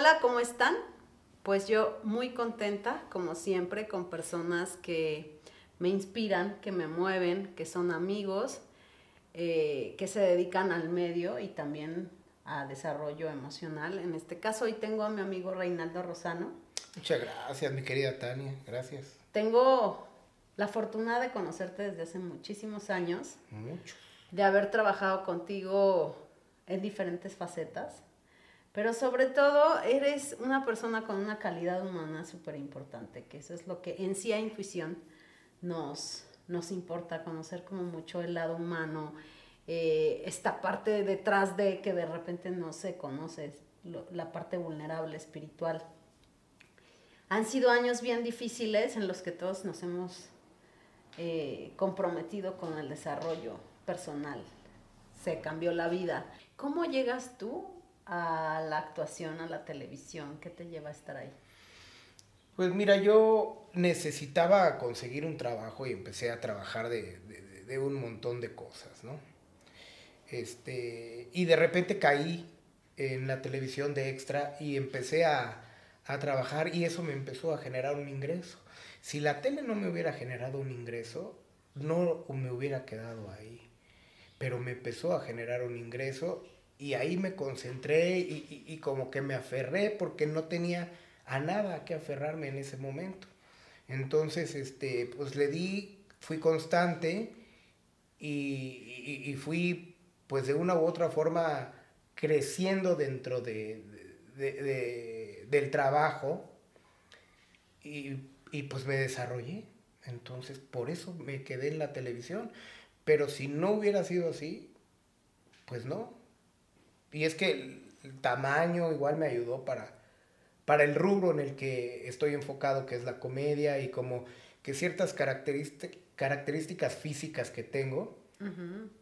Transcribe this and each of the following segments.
Hola, ¿cómo están? Pues yo muy contenta, como siempre, con personas que me inspiran, que me mueven, que son amigos, eh, que se dedican al medio y también a desarrollo emocional. En este caso, hoy tengo a mi amigo Reinaldo Rosano. Muchas gracias, mi querida Tania, gracias. Tengo la fortuna de conocerte desde hace muchísimos años. Mucho. De haber trabajado contigo en diferentes facetas. Pero sobre todo eres una persona con una calidad humana súper importante, que eso es lo que en sí a intuición nos, nos importa, conocer como mucho el lado humano, eh, esta parte detrás de que de repente no se conoce, la parte vulnerable, espiritual. Han sido años bien difíciles en los que todos nos hemos eh, comprometido con el desarrollo personal. Se cambió la vida. ¿Cómo llegas tú a la actuación, a la televisión? ¿Qué te lleva a estar ahí? Pues mira, yo necesitaba conseguir un trabajo y empecé a trabajar de, un montón de cosas, ¿no? Este, y de repente caí en la televisión de extra y empecé a, a trabajar y eso me empezó a generar un ingreso. Si la tele no me hubiera generado un ingreso, no me hubiera quedado ahí. Pero me empezó a generar un ingreso y ahí me concentré y, como que me aferré porque no tenía a nada que aferrarme en ese momento. Entonces, este, pues le di, fui constante y, fui, pues de una u otra forma, creciendo dentro de, del trabajo y, y pues me desarrollé. Entonces, por eso me quedé en la televisión. Pero si no hubiera sido así, pues no, y es que el, tamaño igual me ayudó para, para el rubro en el que estoy enfocado, que es la comedia, y como que ciertas características físicas que tengo,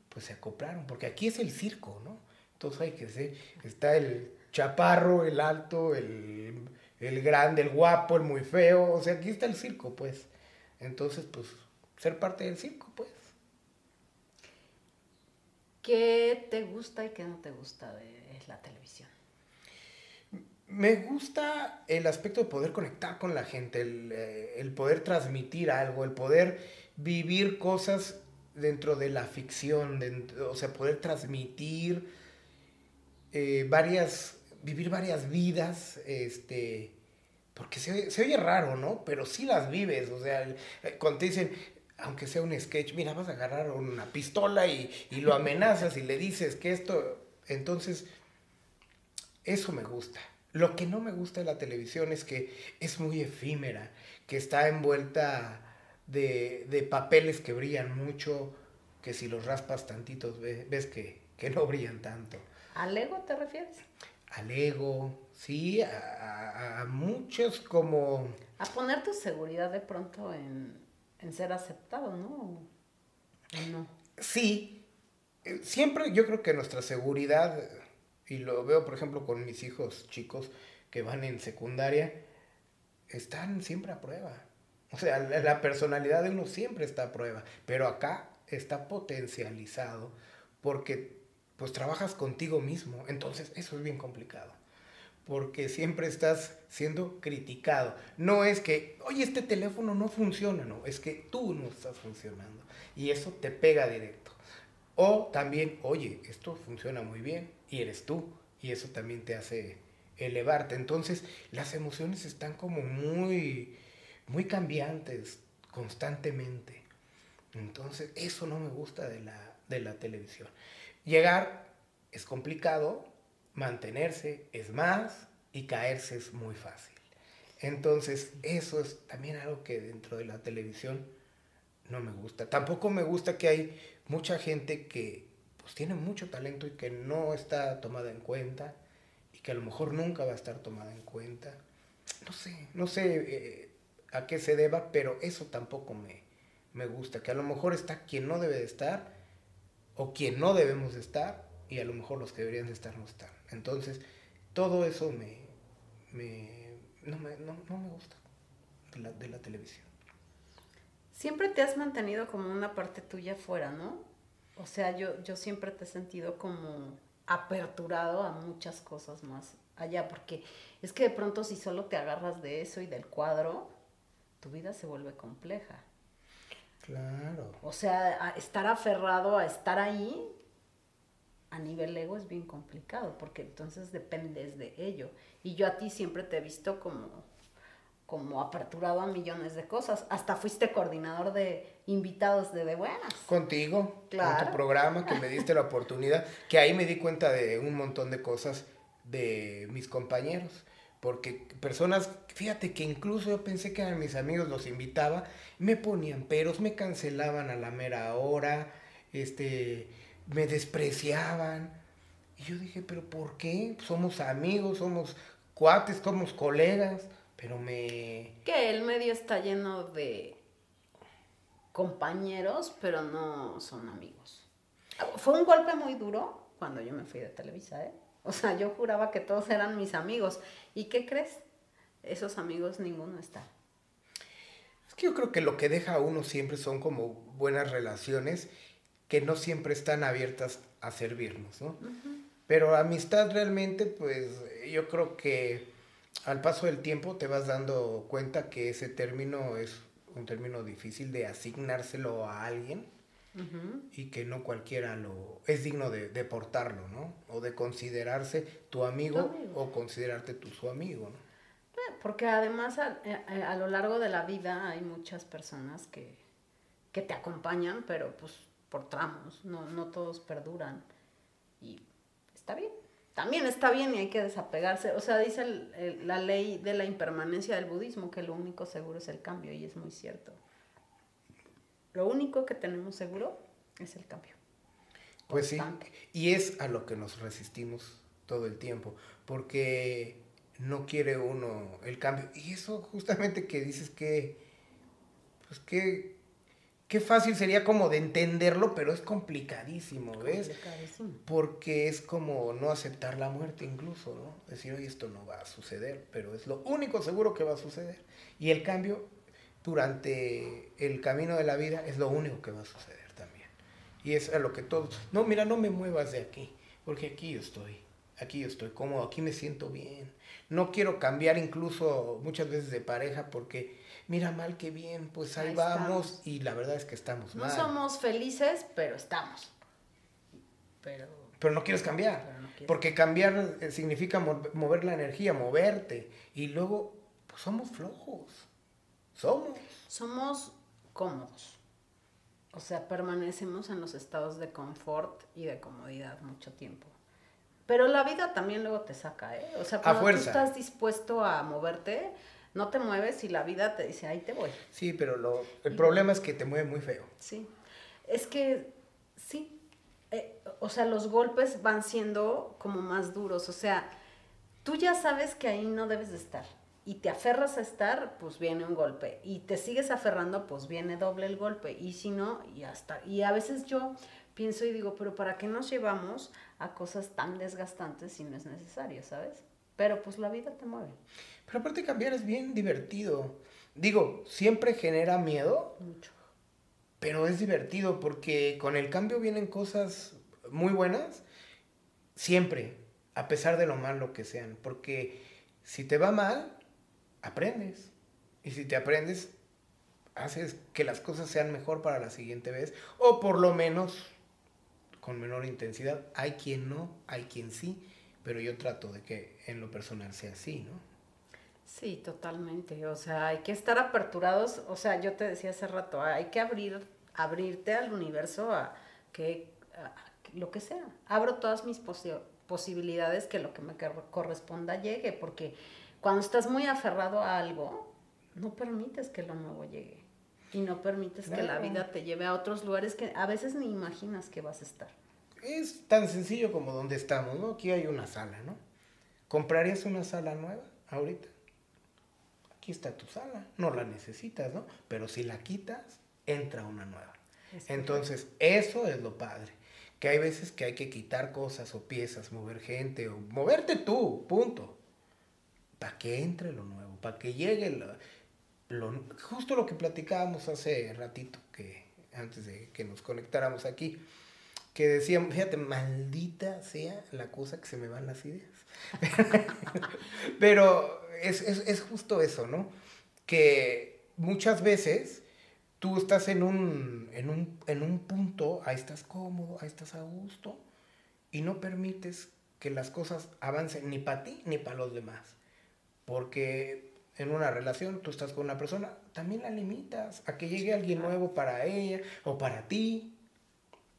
pues se acoplaron, porque aquí es el circo, ¿no? Entonces hay que ser, está el chaparro, el alto, el, el grande, el guapo, el muy feo, o sea, aquí está el circo, pues. Entonces, pues, ser parte del circo, pues. ¿Qué te gusta y qué no te gusta de la televisión? Me gusta el aspecto de poder conectar con la gente, el, eh, poder transmitir algo, el poder vivir cosas dentro de la ficción, o sea, poder transmitir eh, varias, vivir varias vidas, este, porque se, oye raro, ¿no? Pero sí las vives, o sea, eh, cuando te dicen, aunque sea un sketch, mira, vas a agarrar una pistola y, lo amenazas y le dices que esto, entonces, eso me gusta. Lo que no me gusta de la televisión es que es muy efímera, que está envuelta de, papeles que brillan mucho, que si los raspas tantitos ves, que, no brillan tanto. ¿Al ego te refieres? Al ego, sí, a muchos como... A poner tu seguridad de pronto en, en ser aceptado, ¿no? no? Sí, eh, siempre yo creo que nuestra seguridad, y lo veo por ejemplo con mis hijos chicos que van en secundaria, están siempre a prueba. O sea, la personalidad de uno siempre está a prueba, pero acá está potencializado porque pues trabajas contigo mismo, entonces eso es bien complicado porque siempre estás siendo criticado. No es que, oye, este teléfono no funciona, no, es que tú no estás funcionando y eso te pega directo. O también, oye, esto funciona muy bien y eres tú y eso también te hace elevarte. Entonces, las emociones están como muy, muy cambiantes constantemente. Entonces, eso no me gusta de la, de la televisión. Llegar es complicado, mantenerse es más y caerse es muy fácil. Entonces, eso es también algo que dentro de la televisión no me gusta. Tampoco me gusta que hay mucha gente que pues tiene mucho talento y que no está tomada en cuenta y que a lo mejor nunca va a estar tomada en cuenta. No sé, no sé eh, a qué se deba, pero eso tampoco me, me gusta. Que a lo mejor está quien no debe de estar o quien no debemos de estar y a lo mejor los que deberían de estar no están. Entonces, todo eso me, no, me, gusta de la, televisión. Siempre te has mantenido como una parte tuya fuera, ¿no? O sea, yo, yo siempre te he sentido como aperturado a muchas cosas más allá, porque es que de pronto si solo te agarras de eso y del cuadro, tu vida se vuelve compleja. Claro. O sea, estar aferrado a estar ahí a nivel ego es bien complicado, porque entonces dependes de ello. Y yo a ti siempre te he visto como, como aperturado a millones de cosas. Hasta fuiste coordinador de invitados de De Buenas. Contigo, claro. con tu programa, que me diste la oportunidad, que ahí me di cuenta de un montón de cosas de mis compañeros. Porque personas, fíjate que incluso yo pensé que a mis amigos los invitaba, me ponían peros, me cancelaban a la mera hora, este, me despreciaban. Y yo dije, pero ¿por qué? Somos amigos, somos cuates, somos colegas, pero me... Que el medio está lleno de compañeros, pero no son amigos. Fue un golpe muy duro cuando yo me fui de Televisa, ¿eh? O sea, yo juraba que todos eran mis amigos. ¿Y qué crees? Esos amigos ninguno está. Es que yo creo que lo que deja a uno siempre son como buenas relaciones que no siempre están abiertas a servirnos, ¿no? Pero amistad realmente, pues yo creo que al paso del tiempo te vas dando cuenta que ese término es un término difícil de asignárselo a alguien y que no cualquiera lo es digno de, de, portarlo, ¿no? O de considerarse tu amigo, o considerarte tú su amigo, ¿no? Eh, porque además a, eh, eh, a, lo largo de la vida hay muchas personas que, que te acompañan, pero pues por tramos, no, no todos perduran. Y está bien. También está bien y hay que desapegarse. O sea, dice la ley de la impermanencia del budismo que lo único seguro es el cambio y es muy cierto. Lo único que tenemos seguro es el cambio. Pues sí, y es a lo que nos resistimos todo el tiempo, porque no quiere uno el cambio. Y eso justamente que dices que, pues que, qué fácil sería como de entenderlo, pero es complicadísimo, ¿ves? Complicadísimo. Porque es como no aceptar la muerte incluso, ¿no? Decir, oye, esto no va a suceder, pero es lo único seguro que va a suceder. Y el cambio durante el camino de la vida es lo único que va a suceder también. Y es a lo que todos, no, mira, no me muevas de aquí, porque aquí yo estoy, aquí yo estoy cómodo, aquí me siento bien. No quiero cambiar incluso muchas veces de pareja porque mira mal que bien, pues ahí, vamos y la verdad es que estamos no mal. No somos felices, pero estamos. Pero, pero no quieres cambiar, porque cambiar eh, significa mover la energía, moverte y luego pues somos flojos. Somos. Somos cómodos. O sea, permanecemos en los estados de confort y de comodidad mucho tiempo. Pero la vida también luego te saca, ¿eh? O sea, cuando tú estás dispuesto a moverte, no te mueves y la vida te dice, ahí te voy. Sí, pero lo, el problema es que te mueve muy feo. Sí. Es que, sí. Eh, o sea, los golpes van siendo como más duros. O sea, tú ya sabes que ahí no debes de estar y te aferras a estar, pues viene un golpe. Y te sigues aferrando, pues viene doble el golpe. Y si no, ya está. Y a veces yo pienso y digo, pero ¿para qué nos llevamos a cosas tan desgastantes si no es necesario, sabes? Pero pues la vida te mueve. Pero aparte cambiar es bien divertido. Digo, siempre genera miedo. Mucho. Pero es divertido porque con el cambio vienen cosas muy buenas. Siempre, a pesar de lo malo que sean. Porque si te va mal, aprendes. Y si te aprendes, haces que las cosas sean mejor para la siguiente vez, o por lo menos con menor intensidad. Hay quien no, hay quien sí, pero yo trato de que en lo personal sea así, ¿no? Sí, totalmente. O sea, hay que estar aperturados. O sea, yo te decía hace rato, hay que abrir, abrirte al universo a que lo que sea. Abro todas mis posibilidades que lo que me corresponda llegue, porque cuando estás muy aferrado a algo, no permites que lo nuevo llegue. Y no permites que la vida te lleve a otros lugares que a veces ni imaginas que vas a estar. Es tan sencillo como donde estamos, ¿no? Aquí hay una sala, ¿no? ¿Comprarías una sala nueva ahorita? Aquí está tu sala, no la necesitas, ¿no? Pero si la quitas, entra una nueva. Entonces, eso es lo padre. Que hay veces que hay que quitar cosas o piezas, mover gente o moverte tú, punto para que entre lo nuevo, para que llegue lo, justo lo que platicábamos hace ratito, que antes de que nos conectáramos aquí, que decíamos, fíjate, maldita sea la cosa que se me van las ideas. Pero es, es, es, justo eso, ¿no? Que muchas veces tú estás en un, en un, en un punto, ahí estás cómodo, ahí estás a gusto, y no permites que las cosas avancen ni para ti ni para los demás. Porque en una relación tú estás con una persona, también la limitas a que llegue alguien nuevo para ella o para ti.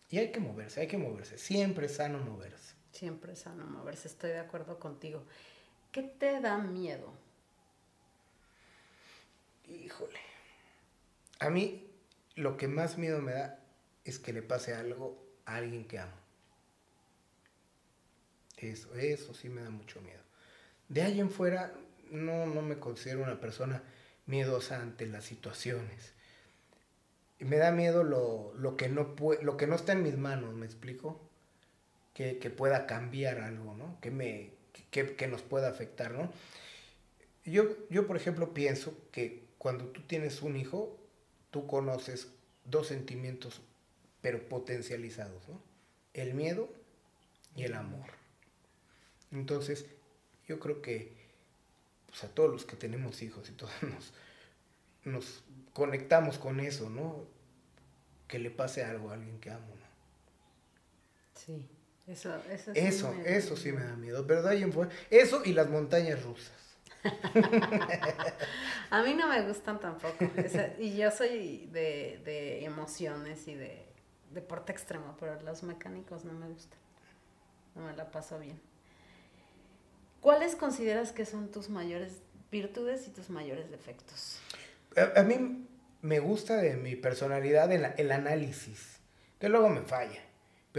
Y hay que moverse, hay que moverse. Siempre es sano moverse. Siempre es sano moverse, estoy de acuerdo contigo. ¿Qué te da miedo? Híjole. A mí lo que más miedo me da es que le pase algo a alguien que amo. Eso, eso sí me da mucho miedo. De ahí en fuera, no, no me considero una persona miedosa ante las situaciones. Me da miedo lo, lo, que, no lo que no está en mis manos, ¿me explico? Que, que pueda cambiar algo, ¿no? Que, me, que, nos pueda afectar, ¿no? Yo, yo, por ejemplo, pienso que cuando tú tienes un hijo, tú conoces dos sentimientos, pero potencializados, ¿no? El miedo y el amor. Entonces, yo creo que pues, a todos los que tenemos hijos y todos nos, nos conectamos con eso, ¿no? Que le pase algo a alguien que amo, ¿no? Sí, eso, eso, sí eso, me eso sí me da miedo, fuera, eso y las montañas rusas. a mí no me gustan tampoco, y yo soy de, de emociones y de deporte extremo, pero los mecánicos no me gustan, no me la paso bien. ¿Cuáles consideras que son tus mayores virtudes y tus mayores defectos? A, mí me gusta de mi personalidad el, el, análisis, que luego me falla,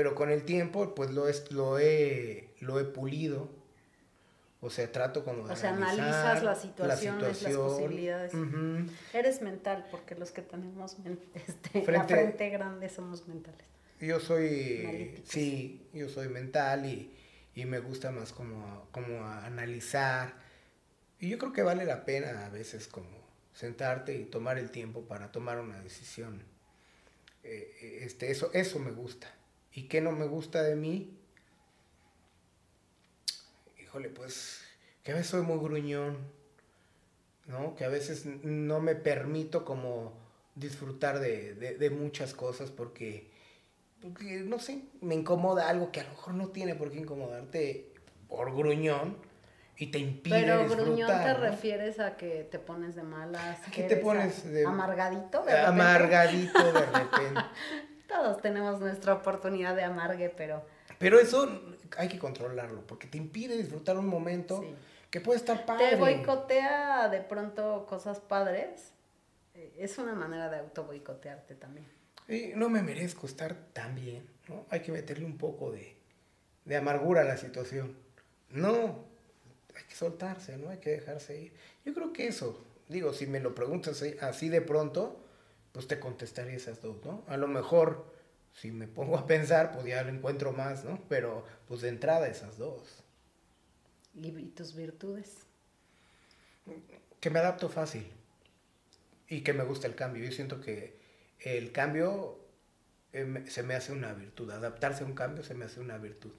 pero con el tiempo pues lo, es, lo, he, lo he pulido. O sea, trato como de O sea, analizas las situaciones, las posibilidades. Eres mental, porque los que tenemos este, la frente grande somos mentales. Yo soy, sí, yo soy mental y, y me gusta más como, como analizar. Y yo creo que vale la pena a veces como sentarte y tomar el tiempo para tomar una decisión. Eh, eh, este, eso, eso me gusta. ¿Y qué no me gusta de mí? Híjole, pues que a veces soy muy gruñón, ¿no? Que a veces no me permito como disfrutar de, de muchas cosas porque porque no sé, me incomoda algo que a lo mejor no tiene por qué incomodarte por gruñón y te impide Pero gruñón te refieres a que te pones de malas. ¿Qué te pones de amargadito? De amargadito de repente. Todos tenemos nuestra oportunidad de amargue, pero pero eso hay que controlarlo porque te impide disfrutar un momento que puede estar padre. Te boicotea de pronto cosas padres. Eh, es una manera de auto boicotearte también no me merezco estar tan bien, ¿no? Hay que meterle un poco de, de amargura a la situación. No, hay que soltarse, ¿no? Hay que dejarse ir. Yo creo que eso, digo, si me lo preguntas así de pronto, pues te contestaría esas dos, ¿no? A lo mejor, si me pongo a pensar, pues ya lo encuentro más, ¿no? Pero, pues de entrada esas dos. ¿Y tus virtudes? Que me adapto fácil y que me gusta el cambio. Yo siento que el cambio eh, se me hace una virtud, adaptarse a un cambio se me hace una virtud.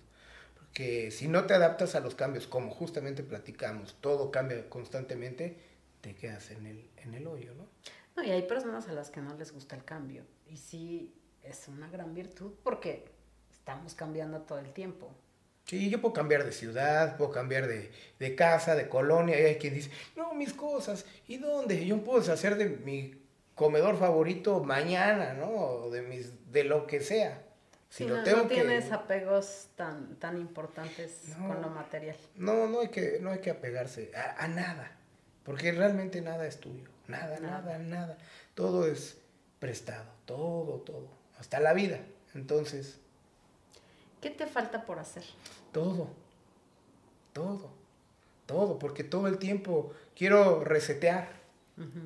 Porque si no te adaptas a los cambios, como justamente platicamos, todo cambia constantemente, te quedas en el, en el hoyo, ¿no? No, y hay personas a las que no les gusta el cambio. Y sí, es una gran virtud porque estamos cambiando todo el tiempo. Sí, yo puedo cambiar de ciudad, puedo cambiar de, de casa, de colonia, y hay quien dice, no, mis cosas, ¿y dónde? Yo puedo deshacer de mi comedor favorito mañana, ¿no? De, mis, de lo que sea. Si lo no, tengo no tienes apegos tan, tan importantes con lo material. No, no hay que, no hay que apegarse a, nada, porque realmente nada es tuyo, nada, nada, nada, Todo es prestado, todo, todo, hasta la vida. Entonces... ¿Qué te falta por hacer? Todo, todo, todo, porque todo el tiempo quiero resetear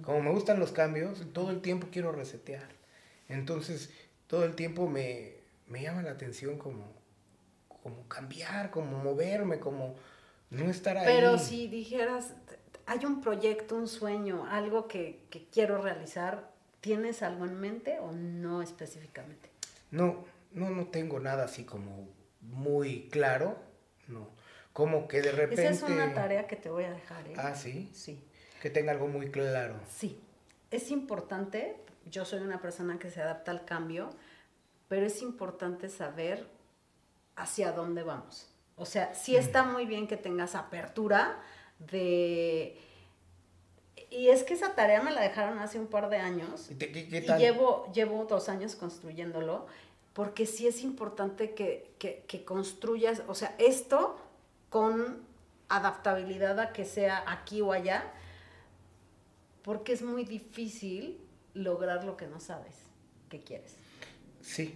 como me gustan los cambios, todo el tiempo quiero resetear. Entonces, todo el tiempo me, llama la atención como, como cambiar, como moverme, como no estar ahí. Pero si dijeras, hay un proyecto, un sueño, algo que, quiero realizar, ¿tienes algo en mente o no específicamente? No, no, no tengo nada así como muy claro, no. Como que de repente... Esa es una tarea que te voy a dejar. ¿eh? Ah, sí. Sí. Que tenga algo muy claro. Sí. Es importante, yo soy una persona que se adapta al cambio, pero es importante saber hacia dónde vamos. O sea, sí está muy bien que tengas apertura de... Y es que esa tarea me la dejaron hace un par de años. ¿Y, te- qué- qué Y tal? llevo, llevo dos años construyéndolo, porque sí es importante que, que, que construyas, o sea, esto con adaptabilidad a que sea aquí o allá, porque es muy difícil lograr lo que no sabes que quieres. Sí,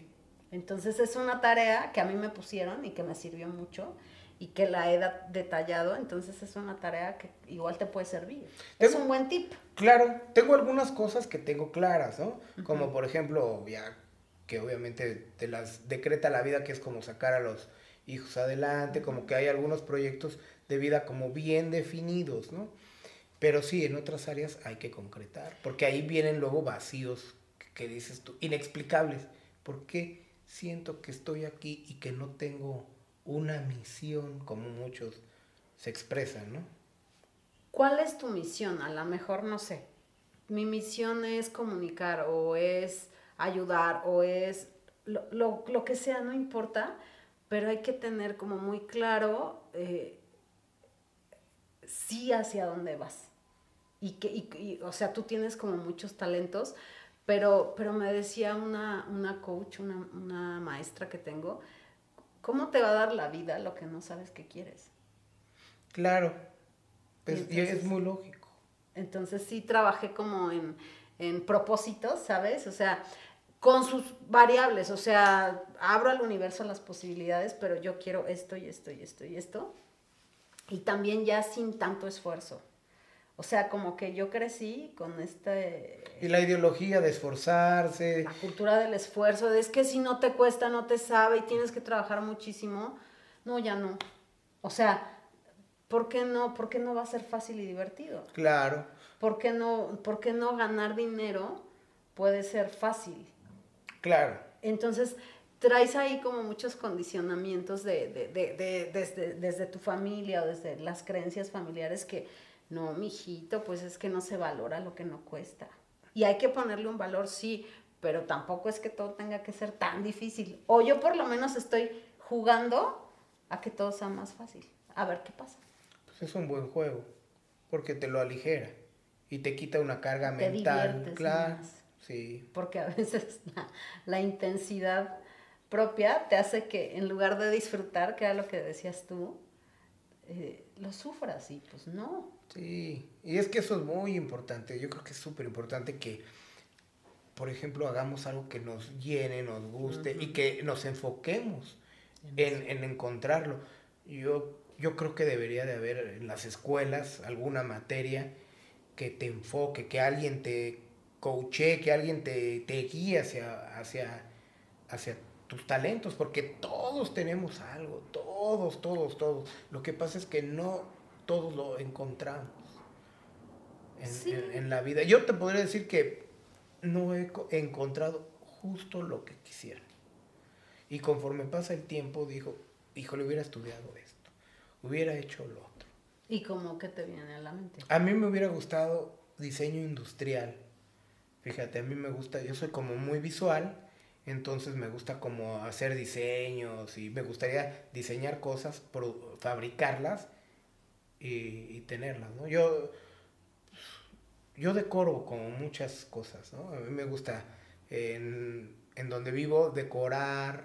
Entonces es una tarea que a mí me pusieron y que me sirvió mucho y que la he detallado, entonces es una tarea que igual te puede servir. Es Tengo- un buen tip. Claro, tengo algunas cosas que tengo claras, ¿no? Como por ejemplo, ya que obviamente te las decreta la vida, que es como sacar a los hijos adelante, como que hay algunos proyectos de vida como bien definidos, ¿no? Pero sí, en otras áreas hay que concretar, porque ahí vienen luego vacíos que dices tú, inexplicables. ¿Por qué siento que estoy aquí y que no tengo una misión como muchos se expresan, ¿no? ¿Cuál es tu misión? A lo mejor no sé. Mi misión es comunicar o es ayudar o es lo, lo- lo que sea, no importa, pero hay que tener como muy claro eh, sí hacia dónde vas. Y que, y- o sea, tú tienes como muchos talentos, pero, pero me decía una, una coach, una, una maestra que tengo, ¿cómo te va a dar la vida lo que no sabes que quieres? Claro, pues, es muy lógico. Entonces sí trabajé como en, en propósitos, ¿sabes? O sea, con sus variables, o sea, abro al universo las posibilidades, pero yo quiero esto y esto y esto y esto. Y también ya sin tanto esfuerzo. O sea, como que yo crecí con este Y la ideología de esforzarse. la cultura del esfuerzo, de es que si no te cuesta, no te sabe y tienes que trabajar muchísimo. No, ya no. O sea, ¿por qué no? ¿Por qué no va a ser fácil y divertido? Claro, ¿Por qué no, por qué no ganar dinero puede ser fácil? claro. Entonces, traes ahí como muchos condicionamientos de, de- de- de- desde, desde tu familia o desde las creencias familiares que, no, mijito, pues es que no se valora lo que no cuesta. Y hay que ponerle un valor, sí, pero tampoco es que todo tenga que ser tan difícil. O yo por lo menos estoy jugando a que todo sea más fácil. A ver qué pasa. Pues es un buen juego, porque te lo aligera y te quita una carga Te mental. Claro, más. sí. porque a veces la, la intensidad propia te hace que en lugar de disfrutar, que era lo que decías tú, eh, lo sufras y pues no. Sí, y es que eso es muy importante. Yo creo que es súper importante que, por ejemplo, hagamos algo que nos llene, nos guste y que nos enfoquemos en, en encontrarlo. Yo, yo creo que debería de haber en las escuelas alguna materia que te enfoque, que alguien te coache, que alguien te, te guíe hacia, hacia, hacia tus talentos, porque todos tenemos algo, todos, todos, todos. Lo que pasa es que no todos lo encontramos en, Sí. en- en la vida. Yo te podría decir que no he co- encontrado justo lo que quisiera. Y conforme pasa el tiempo, dijo, híjole, hubiera estudiado esto, hubiera hecho lo otro. ¿Y como que te viene a la mente? A mí me hubiera gustado diseño industrial. Fíjate, a mí me gusta, yo soy como muy visual, entonces me gusta como hacer diseños y me gustaría diseñar cosas, fabricarlas y, y tenerlas, ¿no? Yo, yo decoro como muchas cosas, ¿no? A mí me gusta en, en donde vivo decorar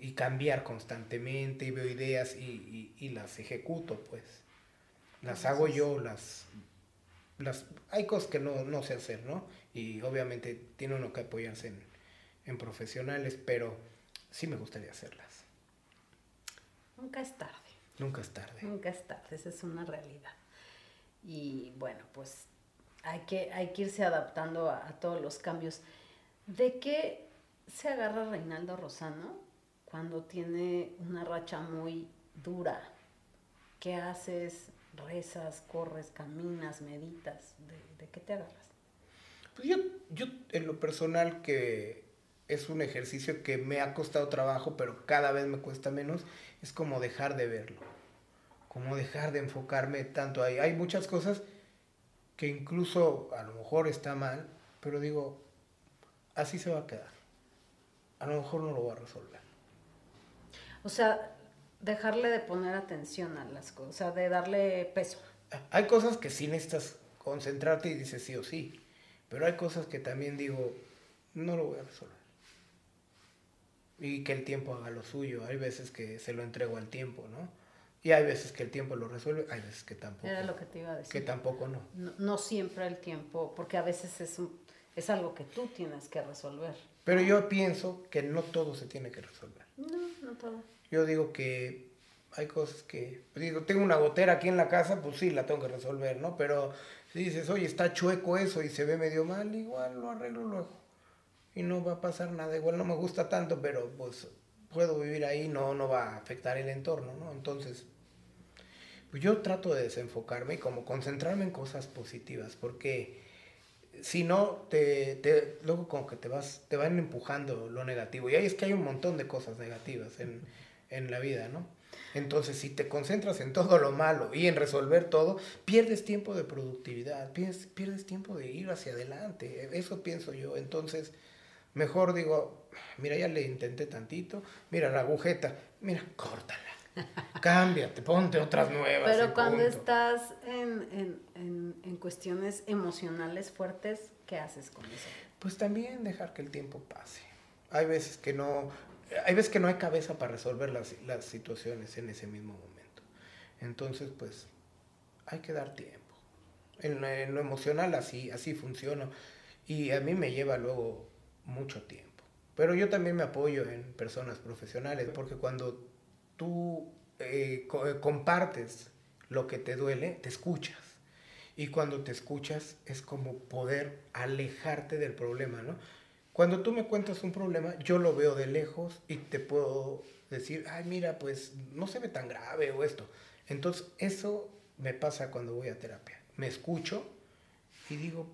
y cambiar constantemente y veo ideas y, y- y las ejecuto, pues. Las hago yo, las, las hay cosas que no, no sé hacer, ¿no? Y obviamente tiene uno que apoyarse en, en profesionales, pero sí me gustaría hacerlas. Nunca es tarde. Nunca es tarde. Nunca es tarde, esa es una realidad. Y bueno, pues hay que, hay que irse adaptando a, a todos los cambios. ¿De qué se agarra Reinaldo Rosano cuando tiene una racha muy dura? ¿Qué haces? ¿Rezas, corres, caminas, meditas? ¿De, de qué te agarras? Pues yo, yo en lo personal que es un ejercicio que me ha costado trabajo, pero cada vez me cuesta menos, es como dejar de verlo, como dejar de enfocarme tanto ahí. Hay muchas cosas que incluso a lo mejor está mal, pero digo, así se va a quedar. A lo mejor no lo voy a resolver. O sea, dejarle de poner atención a las cosas, o sea, de darle peso. Hay cosas que sí necesitas concentrarte y dices sí o sí, pero hay cosas que también digo, no lo voy a resolver. Y que el tiempo haga lo suyo. Hay veces que se lo entrego al tiempo, ¿no? Y hay veces que el tiempo lo resuelve, hay veces que tampoco. Era lo que te iba a decir. Que tampoco no. No, siempre el tiempo, porque a veces es, es algo que tú tienes que resolver. Pero yo pienso que no todo se tiene que resolver. No, no todo. Yo digo que hay cosas que, pues digo, tengo una gotera aquí en la casa, pues sí, la tengo que resolver, ¿no? Pero si dices, oye, está chueco eso y se ve medio mal, igual lo arreglo luego. Y no va a pasar nada, igual no me gusta tanto, pero pues puedo vivir ahí, no, no va a afectar el entorno, ¿no? Entonces, pues yo trato de desenfocarme y como concentrarme en cosas positivas, porque si no, te, te, luego como que te vas, te van empujando lo negativo. Y ahí es que hay un montón de cosas negativas en, en la vida, ¿no? Entonces, si te concentras en todo lo malo y en resolver todo, pierdes tiempo de productividad, pierdes, pierdes tiempo de ir hacia adelante. Eso pienso yo. Entonces, mejor digo, mira, ya le intenté tantito, mira la agujeta, mira, córtala. Cámbiate, ponte otras nuevas. Pero cuando estás en, en, en, en, cuestiones emocionales fuertes, ¿qué haces con eso? Pues también dejar que el tiempo pase. Hay veces que no, hay veces que no hay cabeza para resolver las, las situaciones en ese mismo momento. Entonces, pues, hay que dar tiempo. En, en, lo emocional así, así funciona. Y a mí me lleva luego mucho tiempo. Pero yo también me apoyo en personas profesionales, porque cuando tú eh, eh, compartes lo que te duele, te escuchas. Y cuando te escuchas es como poder alejarte del problema, ¿no? Cuando tú me cuentas un problema, yo lo veo de lejos y te puedo decir, ay, mira, pues no se ve tan grave o esto. Entonces, eso me pasa cuando voy a terapia. Me escucho y digo,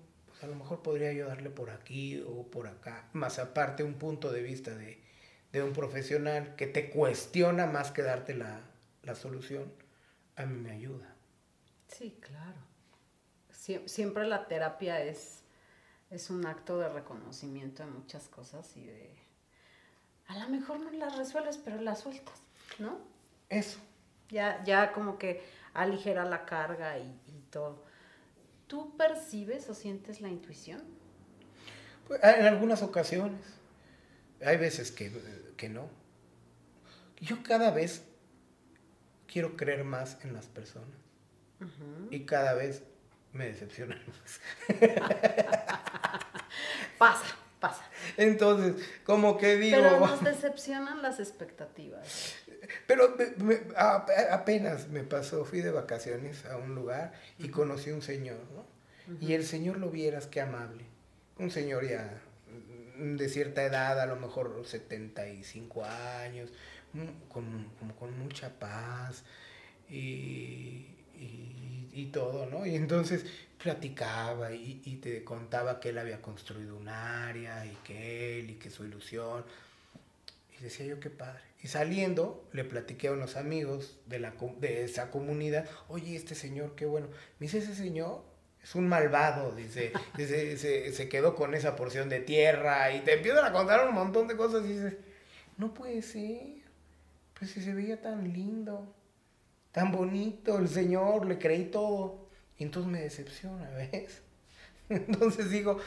a lo mejor podría yo darle por aquí o por acá. Más aparte, un punto de vista de, de un profesional que te cuestiona más que darte la, la solución, a mí me ayuda. Sí, claro. siempre la terapia es es un acto de reconocimiento de muchas cosas y de, a lo mejor no las resuelves, pero las sueltas, ¿no? Eso. Ya, ya como que aligera la carga y, todo. ¿Tú percibes o sientes la intuición? Pues, en algunas ocasiones. Hay veces que, que no. Yo cada vez quiero creer más en las personas. Y cada vez me decepcionan más. pasa, pasa. Entonces, como que digo... Pero nos decepcionan las expectativas. Pero apenas me pasó, fui de vacaciones a un lugar y conocí a un señor, ¿no? Y el señor lo vieras, qué amable. Un señor ya de cierta edad, a lo mejor 75 años, con, con mucha paz y, y, todo, ¿no? Y entonces platicaba y, y, te contaba que él había construido un área y que él y que su ilusión. Y decía yo, qué padre. Y saliendo, le platiqué a unos amigos de, la, de esa comunidad, oye, este señor, qué bueno. Me dice, ese señor es un malvado, dice, dice se, se, quedó con esa porción de tierra y te empiezan a contar un montón de cosas y dices, no puede ser, pues si se veía tan lindo tan bonito el Señor, le creí todo. Y entonces me decepciona, ¿ves? Entonces digo,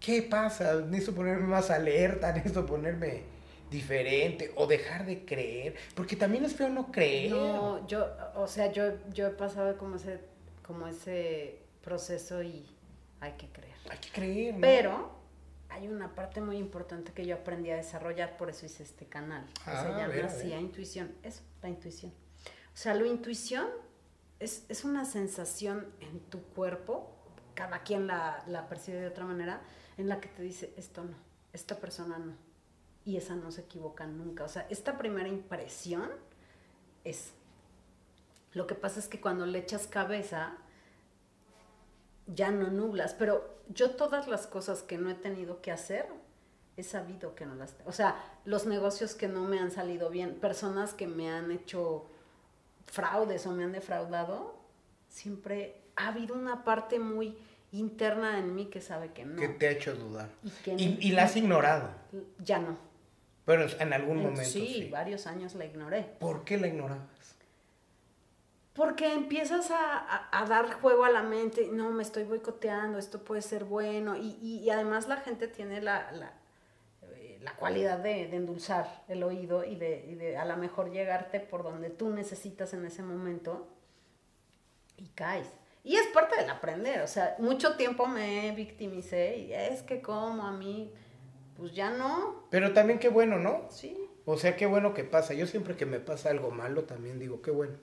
¿qué pasa? Necesito ponerme más alerta, necesito ponerme diferente o dejar de creer, porque también es feo no creer. No, yo, o sea, yo, yo he pasado como ese, como ese proceso y hay que creer. Hay que creer, ¿no? Pero hay una parte muy importante que yo aprendí a desarrollar, por eso hice este canal. se ah, llama así, intuición. Eso, la intuición. O sea, la intuición es, una sensación en tu cuerpo, cada quien la, percibe de otra manera, en la que te dice, esto no, esta persona no. Y esa no se equivoca nunca. O sea, esta primera impresión es. Lo que pasa es que cuando le echas cabeza, ya no nublas. Pero yo todas las cosas que no he tenido que hacer, he sabido que no las... O sea, los negocios que no me han salido bien, personas que me han hecho fraudes o me han defraudado, siempre ha habido una parte muy interna en mí que sabe que no. Que te ha hecho dudar. Y que Y, no- y la has ignorado. Ya no. Pero en algún En- momento sí, sí. varios años la ignoré. ¿Por qué la ignorabas? Porque empiezas a, a- a dar juego a la mente, no, me estoy boicoteando, esto puede ser bueno, y, y- y además la gente tiene la, la, eh, la cualidad de, de endulzar el oído y de, y de a lo mejor llegarte por donde tú necesitas en ese momento y caes. Y es parte del aprender, o sea, mucho tiempo me victimicé y es que como a mí, pues ya no, Pero también qué bueno, ¿no? sí. O sea, qué bueno que pasa. Yo siempre que me pasa algo malo también digo, qué bueno.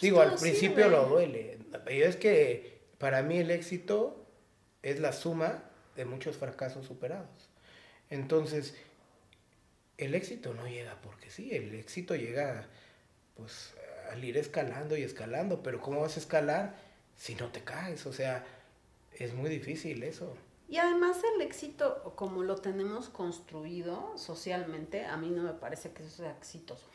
Digo, todo al principio sirve. lo duele. Pero es que para mí el éxito es la suma de muchos fracasos superados. Entonces, el éxito no llega porque sí, el éxito llega pues al ir escalando y escalando, pero ¿cómo vas a escalar si no te caes? O sea, es muy difícil eso. Y además el éxito, como lo tenemos construido socialmente, a mí no me parece que eso sea exitoso.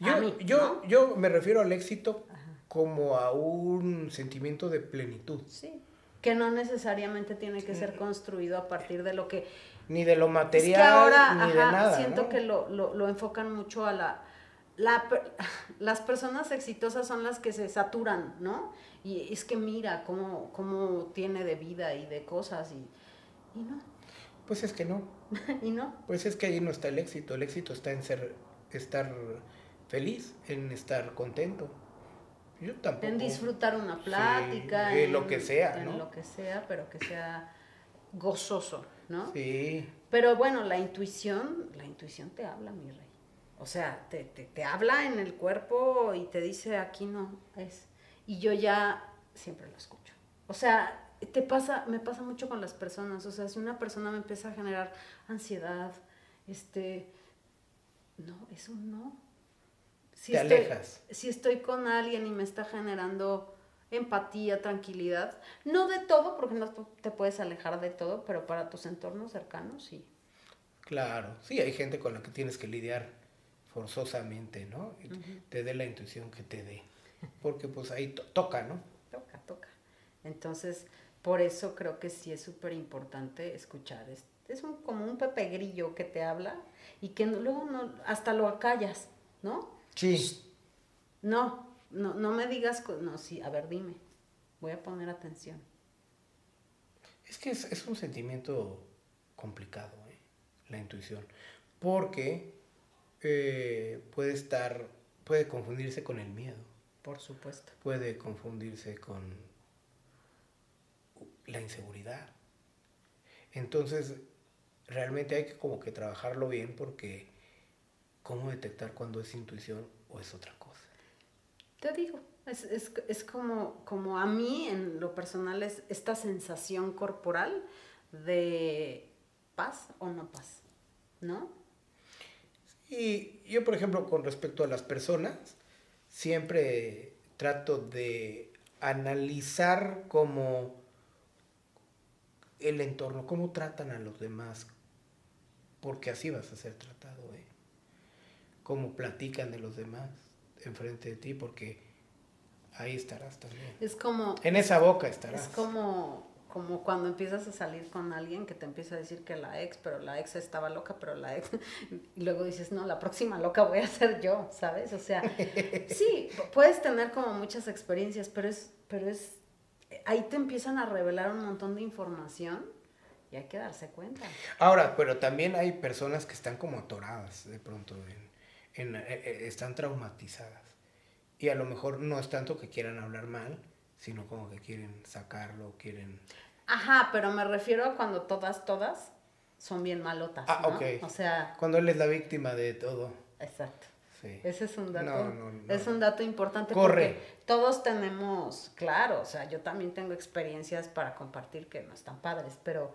Yo, mí, yo, ¿no? yo me refiero al éxito Ajá. como a un sentimiento de plenitud, Sí. Que no necesariamente tiene que ser construido a partir de lo que... ni de lo Es material, que ahora, ni de ajá, nada. siento ¿no? que lo, lo, lo enfocan mucho a la... la las personas exitosas son las que se saturan, ¿no? Y es que mira cómo, cómo tiene de vida y de cosas y, y no, Pues es que no, y no. pues es que ahí no está el éxito, el éxito está en ser, estar feliz, en estar contento. Yo tampoco. En disfrutar una plática. Sí, en en lo que sea, en ¿no? lo que sea, pero que sea gozoso, ¿no? Sí, Pero bueno, la intuición, la intuición te habla, mi rey. O sea, te, te, te habla en el cuerpo y te dice, aquí no es. Y yo ya siempre lo escucho. O sea, te pasa, me pasa mucho con las personas. O sea, si una persona me empieza a generar ansiedad, este, no, eso no. Si Te estoy- alejas. Si estoy con alguien y me está generando empatía, tranquilidad, no de todo, porque no te puedes alejar de todo, pero para tus entornos cercanos sí. claro. Sí, hay gente con la que tienes que lidiar forzosamente, ¿no? Te dé la intuición que te dé. Porque pues ahí to- toca, ¿no? Toca, toca. Entonces, por eso creo que sí es súper importante escuchar. Es, es un, como un pepe grillo que te habla y que no- luego no, hasta lo acallas, ¿no? Sí. No, no, no me digas, no, sí, a ver, dime, voy a poner atención. Es que es, es un sentimiento complicado, ¿eh? la intuición, porque eh, puede estar, puede confundirse con el miedo, Por supuesto. puede confundirse con la inseguridad. Entonces, realmente hay que como que trabajarlo bien porque cómo detectar cuando es intuición o es otra cosa. Te digo, es, es, es como, como a mí en lo personal es esta sensación corporal de paz o no paz, ¿no? Y yo, por ejemplo, con respecto a las personas, siempre trato de analizar como el entorno, cómo tratan a los demás, porque así vas a ser tratado, ¿eh? Cómo platican de los demás enfrente de ti, porque ahí estarás también. Es como, En esa boca estarás. es como, como cuando empiezas a salir con alguien que te empieza a decir que la ex, pero la ex estaba loca, pero la ex, y luego dices, no, la próxima loca voy a ser yo, ¿sabes? O sea, sí, puedes tener como muchas experiencias, pero es, pero es, ahí te empiezan a revelar un montón de información y hay que darse cuenta. Ahora, pero también hay personas que están como atoradas de pronto, en, en- eh, eh, están traumatizadas. Y a lo mejor no es tanto que quieran hablar mal, sino como que quieren sacarlo, quieren... Ajá, pero me refiero a cuando todas, todas son bien malotas. Ah, ¿no? ok. O sea, Cuando él es la víctima de todo. exacto. Sí. Ese es un dato, No, no, no. es un dato importante Corre. porque todos tenemos, claro, o sea, yo también tengo experiencias para compartir que no están padres, pero,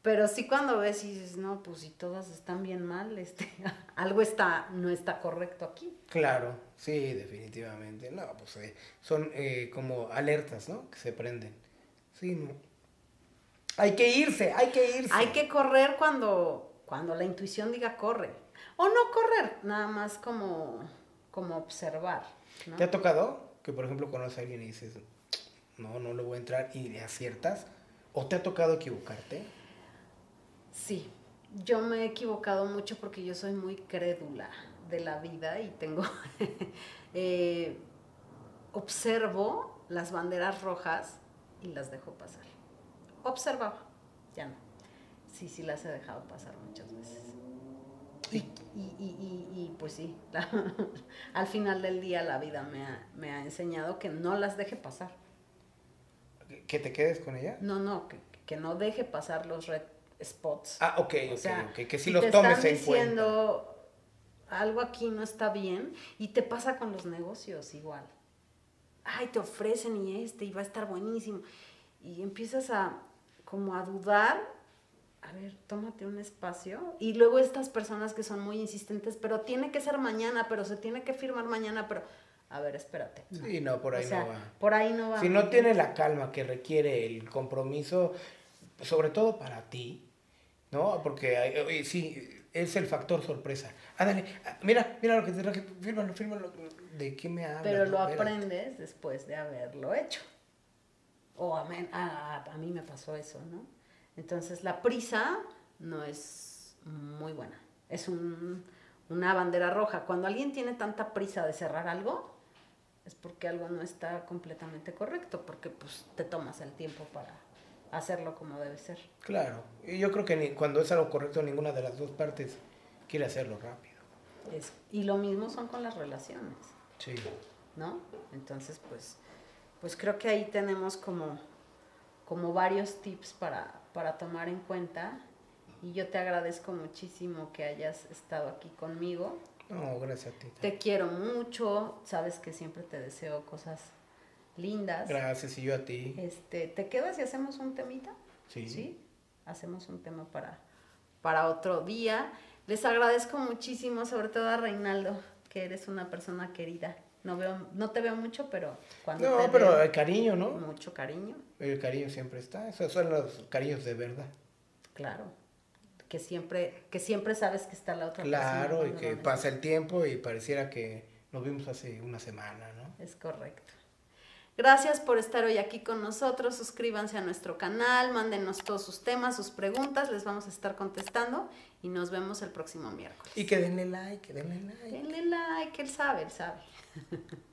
pero sí cuando ves y dices, no, pues si todas están bien mal, este, algo está, no está correcto aquí. Claro, sí, definitivamente. No, pues eh, son eh, como alertas, ¿no? Que se prenden. Sí, no. Hay que irse, hay que irse. Hay que correr cuando, cuando la intuición diga corre. O no correr, nada más como, como observar. ¿no? ¿Te ha tocado que, por ejemplo, conoces a alguien y dices, no, no le voy a entrar y le aciertas? ¿O te ha tocado equivocarte? Sí, yo me he equivocado mucho porque yo soy muy crédula de la vida y tengo, eh, observo las banderas rojas y las dejo pasar. Observaba, ya no. Sí, sí las he dejado pasar muchas veces. Y, y, y, y, y pues sí, la- al final del día la vida me ha, me ha enseñado que no las deje pasar. ¿Que te quedes con ella? No, no, que, que no deje pasar los red spots. Ah, ok, ok, O sea, ok. Que sí si los te tomes están en cuenta. diciendo algo aquí no está bien y te pasa con los negocios igual. Ay, te ofrecen y este y va a estar buenísimo. Y empiezas a como a dudar. A ver, tómate un espacio. Y luego estas personas que son muy insistentes, pero tiene que ser mañana, pero se tiene que firmar mañana, pero a ver, espérate. no. Sí, no, por ahí O sea, no va. Por ahí no va. Si no tiene la calma que requiere el compromiso, sobre todo para ti, ¿no? Porque hay- sí, es el factor sorpresa. Ándale, mira, mira lo que te traje, fírmalo, fírmalo. ¿De qué me hablas? Pero lo aprendes después de haberlo hecho. O a, men- a- a mí me pasó eso, ¿no? Entonces la prisa no es muy buena. Es un- una bandera roja. Cuando alguien tiene tanta prisa de cerrar algo, es porque algo no está completamente correcto, porque pues te tomas el tiempo para hacerlo como debe ser. Claro, y yo creo que ni- cuando es algo correcto, ninguna de las dos partes quiere hacerlo rápido. Es- y lo mismo son con las relaciones. Sí. ¿no? Entonces, pues, pues creo que ahí tenemos como, como varios tips para, para tomar en cuenta. Y yo te agradezco muchísimo que hayas estado aquí conmigo. No, gracias a ti. Te quiero mucho, sabes que siempre te deseo cosas lindas. Gracias, y yo a ti. Este, ¿te quedas y hacemos un temita? Sí. Hacemos un tema para, para otro día. Les agradezco muchísimo, sobre todo a Reinaldo, que eres una persona querida. No veo, no te veo mucho, pero cuando No, te pero veo, el cariño, ¿no? mucho cariño, El cariño siempre está. Esos son los cariños de verdad. claro. Que siempre, que siempre sabes que está la otra Claro, y persona. que pasa el tiempo y pareciera que nos vimos hace una semana, ¿no? Es correcto. Gracias por estar hoy aquí con nosotros. Suscríbanse a nuestro canal, mándenos todos sus temas, sus preguntas, les vamos a estar contestando y nos vemos el próximo miércoles. Y que denle like, que denle like. Denle like, él sabe, él sabe.